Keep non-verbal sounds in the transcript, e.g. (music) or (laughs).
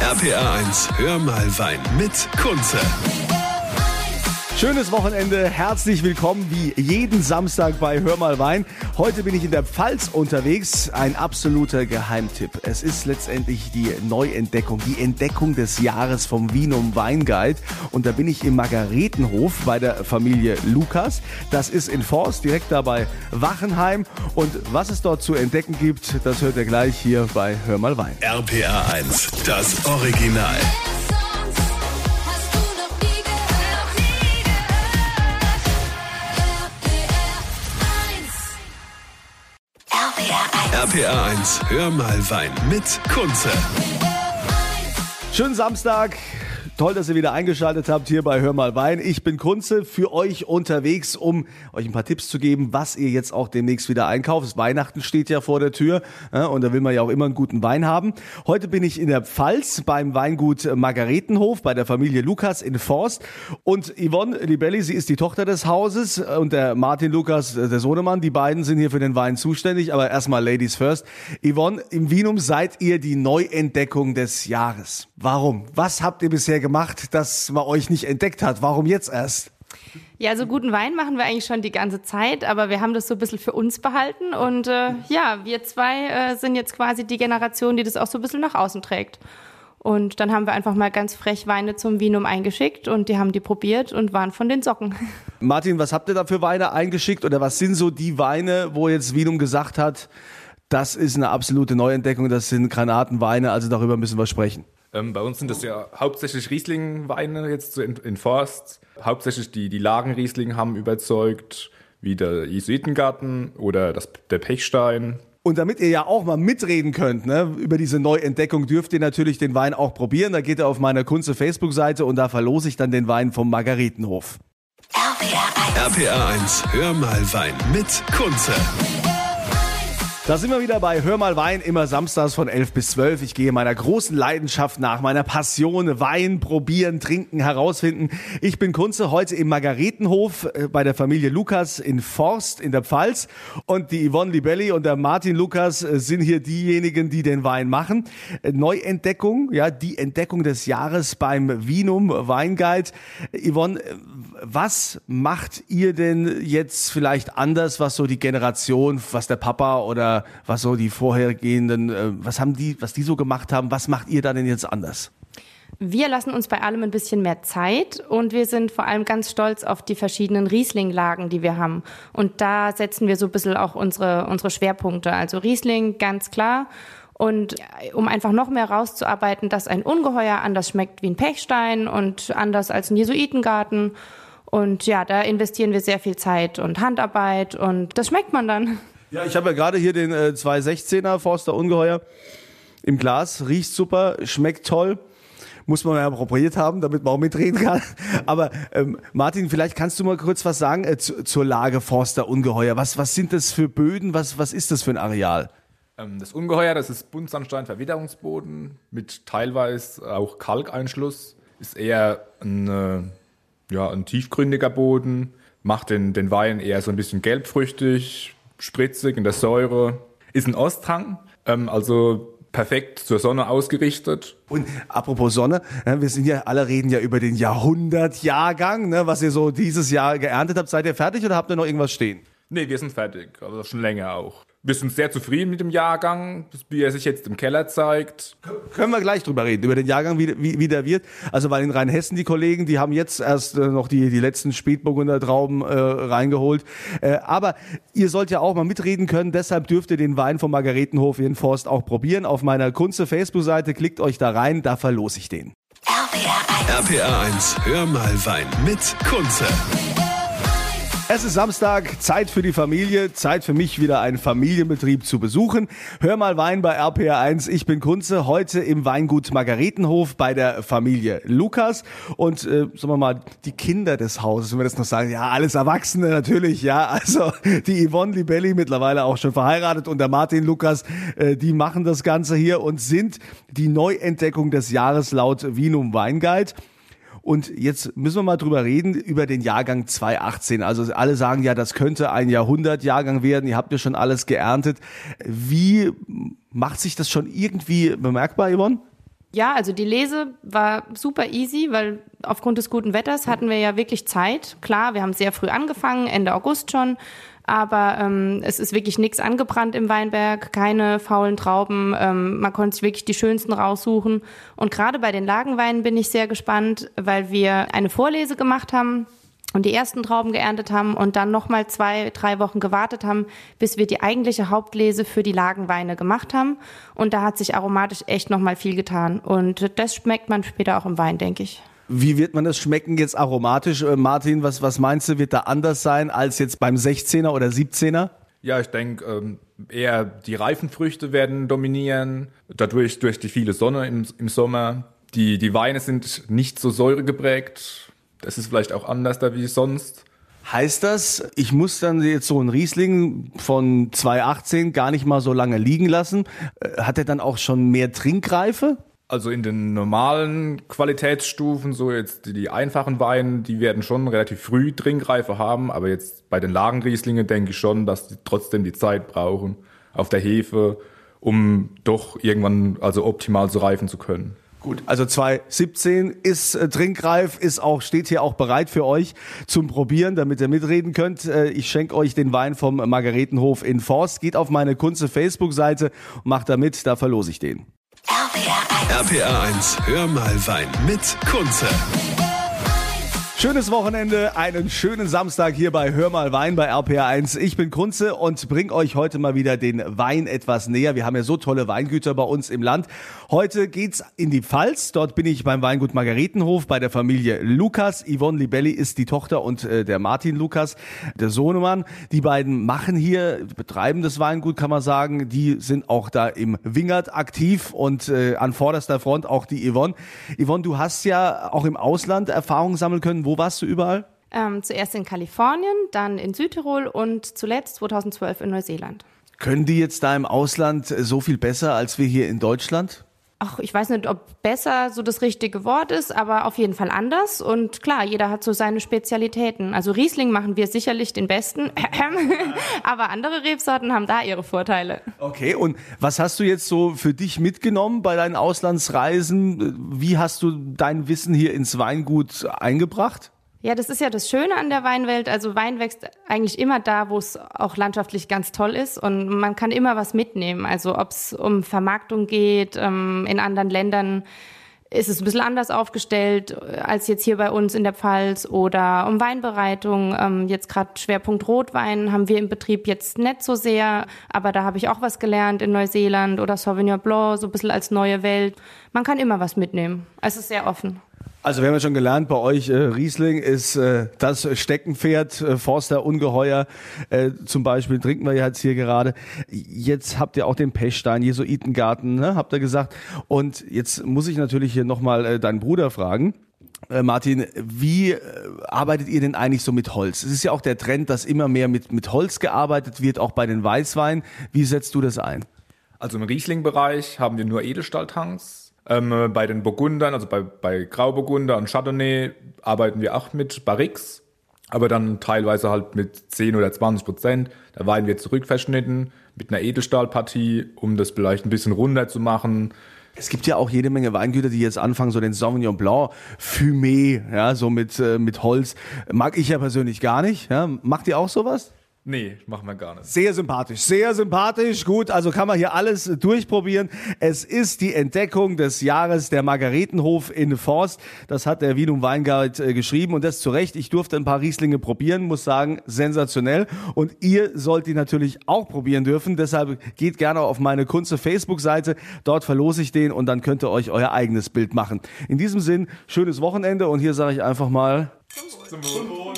RPA 1, hör mal Wein mit Kunze. Schönes Wochenende, herzlich willkommen wie jeden Samstag bei Hör mal Wein. Heute bin ich in der Pfalz unterwegs, ein absoluter Geheimtipp. Es ist letztendlich die Neuentdeckung, die Entdeckung des Jahres vom Vinum Weinguide und da bin ich im Margaretenhof bei der Familie Lukas. Das ist in Forst, direkt da bei Wachenheim und was es dort zu entdecken gibt, das hört ihr gleich hier bei Hör mal Wein. RPA 1, das Original. RPA 1, hör mal Wein mit Kunze. Schönen Samstag. Toll, dass ihr wieder eingeschaltet habt hier bei Hör mal Wein. Ich bin Kunze für euch unterwegs, um euch ein paar Tipps zu geben, was ihr jetzt auch demnächst wieder einkauft. Weihnachten steht ja vor der Tür ja, und da will man ja auch immer einen guten Wein haben. Heute bin ich in der Pfalz beim Weingut Margaretenhof bei der Familie Lukas in Forst und Yvonne Libelli, sie ist die Tochter des Hauses und der Martin Lukas, der Sohnemann, die beiden sind hier für den Wein zuständig, aber erstmal Ladies first. Yvonne, im Vinum seid ihr die Neuentdeckung des Jahres. Warum? Was habt ihr bisher gemacht, das man euch nicht entdeckt hat? Warum jetzt erst? Ja, so guten Wein machen wir eigentlich schon die ganze Zeit, aber wir haben das so ein bisschen für uns behalten und äh, ja, wir zwei äh, sind jetzt quasi die Generation, die das auch so ein bisschen nach außen trägt. Und dann haben wir einfach mal ganz frech Weine zum Vinum eingeschickt und die haben die probiert und waren von den Socken. (laughs) Martin, was habt ihr da für Weine eingeschickt oder was sind so die Weine, wo jetzt Vinum gesagt hat, das ist eine absolute Neuentdeckung, das sind Granatenweine, also darüber müssen wir sprechen. Ähm, bei uns sind das ja hauptsächlich Riesling-Weine jetzt so in, in Forst. Hauptsächlich die, die Lagenriesling haben überzeugt, wie der Jesuitengarten oder das, der Pechstein. Und damit ihr ja auch mal mitreden könnt ne, über diese Neuentdeckung, dürft ihr natürlich den Wein auch probieren. Da geht ihr auf meiner Kunze Facebook-Seite und da verlose ich dann den Wein vom Margaretenhof. RPR 1. RPA 1, hör mal Wein mit Kunze. Da sind wir wieder bei Hör mal Wein, immer samstags von 11 bis 12. Ich gehe meiner großen Leidenschaft nach, meiner Passion, Wein probieren, trinken, herausfinden. Ich bin Kunze, heute im Margaretenhof äh, bei der Familie Lukas in Forst in der Pfalz. Und die Yvonne Libelli und der Martin Lukas äh, sind hier diejenigen, die den Wein machen. Äh, Neuentdeckung, ja, die Entdeckung des Jahres beim Vinum Weinguide. Yvonne, was macht ihr denn jetzt vielleicht anders, was so die Generation, was der Papa oder was so die vorhergehenden, äh, was haben die, was die so gemacht haben, was macht ihr da denn jetzt anders? Wir lassen uns bei allem ein bisschen mehr Zeit und wir sind vor allem ganz stolz auf die verschiedenen Riesling-Lagen, die wir haben. Und da setzen wir so ein bisschen auch unsere, unsere Schwerpunkte. Also Riesling ganz klar. Und um einfach noch mehr rauszuarbeiten, dass ein Ungeheuer anders schmeckt wie ein Pechstein und anders als ein Jesuitengarten. Und ja, da investieren wir sehr viel Zeit und Handarbeit und das schmeckt man dann. Ja, ich habe ja gerade hier den äh, 216er Forster Ungeheuer im Glas, riecht super, schmeckt toll. Muss man ja probiert haben, damit man auch mitreden kann. (laughs) Aber ähm, Martin, vielleicht kannst du mal kurz was sagen äh, zu, zur Lage Forster Ungeheuer. Was, was sind das für Böden? Was, was ist das für ein Areal? Ähm, das Ungeheuer, das ist Buntsandstein-Verwitterungsboden mit teilweise auch Kalkeinschluss. Ist eher ein, äh, ja, ein tiefgründiger Boden. Macht den, den Wein eher so ein bisschen gelbfrüchtig, spritzig in der Säure. Ist ein Osthang, ähm, also perfekt zur Sonne ausgerichtet. Und apropos Sonne, wir sind ja, alle reden ja über den Jahrhundertjahrgang, ne, was ihr so dieses Jahr geerntet habt. Seid ihr fertig oder habt ihr noch irgendwas stehen? Nee, wir sind fertig, also schon länger auch. Wir sind sehr zufrieden mit dem Jahrgang, wie er sich jetzt im Keller zeigt. Können wir gleich drüber reden, über den Jahrgang, wie, wie, wie der wird. Also weil in Rheinhessen die Kollegen, die haben jetzt erst äh, noch die, die letzten Spätburgunder Trauben äh, reingeholt. Äh, aber ihr sollt ja auch mal mitreden können, deshalb dürft ihr den Wein vom Margaretenhof in Forst auch probieren. Auf meiner Kunze Facebook-Seite klickt euch da rein, da verlose ich den. RPR 1. RPA 1, hör mal Wein mit Kunze. Es ist Samstag, Zeit für die Familie, Zeit für mich wieder einen Familienbetrieb zu besuchen. Hör mal Wein bei RPR1. Ich bin Kunze, heute im Weingut Margaretenhof bei der Familie Lukas und äh, sagen wir mal die Kinder des Hauses, wenn wir das noch sagen, ja, alles Erwachsene natürlich, ja, also die Yvonne Libelli mittlerweile auch schon verheiratet und der Martin Lukas, äh, die machen das Ganze hier und sind die Neuentdeckung des Jahres laut Vinum Weinguide. Und jetzt müssen wir mal drüber reden, über den Jahrgang 2018. Also alle sagen ja, das könnte ein Jahrhundertjahrgang werden. Ihr habt ja schon alles geerntet. Wie macht sich das schon irgendwie bemerkbar, Yvonne? Ja, also die Lese war super easy, weil aufgrund des guten Wetters hatten wir ja wirklich Zeit. Klar, wir haben sehr früh angefangen, Ende August schon, aber ähm, es ist wirklich nichts angebrannt im Weinberg, keine faulen Trauben. Ähm, man konnte sich wirklich die schönsten raussuchen. Und gerade bei den Lagenweinen bin ich sehr gespannt, weil wir eine Vorlese gemacht haben und die ersten Trauben geerntet haben und dann nochmal zwei, drei Wochen gewartet haben, bis wir die eigentliche Hauptlese für die Lagenweine gemacht haben. Und da hat sich aromatisch echt nochmal viel getan. Und das schmeckt man später auch im Wein, denke ich. Wie wird man das schmecken jetzt aromatisch? Äh, Martin, was, was meinst du, wird da anders sein als jetzt beim 16er oder 17er? Ja, ich denke, ähm, eher die reifen Früchte werden dominieren, dadurch durch die viele Sonne im, im Sommer. Die, die Weine sind nicht so säuregeprägt. Das ist vielleicht auch anders da wie sonst. Heißt das, ich muss dann jetzt so einen Riesling von 2018 gar nicht mal so lange liegen lassen? Äh, Hat er dann auch schon mehr Trinkreife? Also in den normalen Qualitätsstufen, so jetzt die, die einfachen Weine, die werden schon relativ früh Trinkreife haben, aber jetzt bei den Lagenrieslingen denke ich schon, dass die trotzdem die Zeit brauchen auf der Hefe, um doch irgendwann also optimal zu reifen zu können. Gut, also 2017 ist äh, trinkreif, ist auch, steht hier auch bereit für euch zum Probieren, damit ihr mitreden könnt. Äh, ich schenke euch den Wein vom Margaretenhof in Forst. Geht auf meine Kunze Facebook-Seite und macht da mit, da verlose ich den. RPR 1, hör mal Wein mit Kunze. Schönes Wochenende, einen schönen Samstag hier bei Hör mal Wein bei RPR1. Ich bin Kunze und bring euch heute mal wieder den Wein etwas näher. Wir haben ja so tolle Weingüter bei uns im Land. Heute geht's in die Pfalz. Dort bin ich beim Weingut Margaretenhof bei der Familie Lukas. Yvonne Libelli ist die Tochter und äh, der Martin Lukas, der Sohnemann. Die beiden machen hier, betreiben das Weingut, kann man sagen. Die sind auch da im Wingert aktiv und äh, an vorderster Front auch die Yvonne. Yvonne, du hast ja auch im Ausland Erfahrungen sammeln können. Wo warst du überall? Ähm, zuerst in Kalifornien, dann in Südtirol und zuletzt 2012 in Neuseeland. Können die jetzt da im Ausland so viel besser als wir hier in Deutschland? Ach, ich weiß nicht, ob besser so das richtige Wort ist, aber auf jeden Fall anders. Und klar, jeder hat so seine Spezialitäten. Also Riesling machen wir sicherlich den besten, (clears throat) aber andere Rebsorten haben da ihre Vorteile. Okay, und was hast du jetzt so für dich mitgenommen bei deinen Auslandsreisen? Wie hast du dein Wissen hier ins Weingut eingebracht? Ja, das ist ja das Schöne an der Weinwelt. Also Wein wächst eigentlich immer da, wo es auch landschaftlich ganz toll ist und man kann immer was mitnehmen. Also ob es um Vermarktung geht, ähm, in anderen Ländern ist es ein bisschen anders aufgestellt äh, als jetzt hier bei uns in der Pfalz oder um Weinbereitung. Ähm, jetzt gerade Schwerpunkt Rotwein haben wir im Betrieb jetzt nicht so sehr, aber da habe ich auch was gelernt in Neuseeland oder Sauvignon Blanc, so ein bisschen als neue Welt. Man kann immer was mitnehmen. Es ist sehr offen. Also wir haben ja schon gelernt, bei euch äh, Riesling ist äh, das Steckenpferd, äh, Forster Ungeheuer äh, zum Beispiel, trinken wir jetzt hier gerade. Jetzt habt ihr auch den Pechstein, Jesuitengarten, ne, habt ihr gesagt. Und jetzt muss ich natürlich hier nochmal äh, deinen Bruder fragen. Äh, Martin, wie äh, arbeitet ihr denn eigentlich so mit Holz? Es ist ja auch der Trend, dass immer mehr mit, mit Holz gearbeitet wird, auch bei den Weißweinen. Wie setzt du das ein? Also im Riesling-Bereich haben wir nur Edelstahltanks. Ähm, äh, bei den Burgundern, also bei, bei Grauburgunder und Chardonnay, arbeiten wir auch mit Barriques, aber dann teilweise halt mit 10 oder 20 Prozent. Der Wein wird zurückverschnitten mit einer Edelstahlpartie, um das vielleicht ein bisschen runder zu machen. Es gibt ja auch jede Menge Weingüter, die jetzt anfangen, so den Sauvignon Blanc, Fumé, ja, so mit, äh, mit Holz. Mag ich ja persönlich gar nicht. Ja. Macht ihr auch sowas? Nee, machen wir gar nicht. Sehr sympathisch, sehr sympathisch. Gut, also kann man hier alles durchprobieren. Es ist die Entdeckung des Jahres der Margaretenhof in Forst. Das hat der Wienum Weinguide äh, geschrieben und das zu Recht. Ich durfte ein paar Rieslinge probieren, muss sagen, sensationell. Und ihr sollt die natürlich auch probieren dürfen. Deshalb geht gerne auf meine Kunze Facebook-Seite. Dort verlose ich den und dann könnt ihr euch euer eigenes Bild machen. In diesem Sinn, schönes Wochenende und hier sage ich einfach mal Zum Wohl.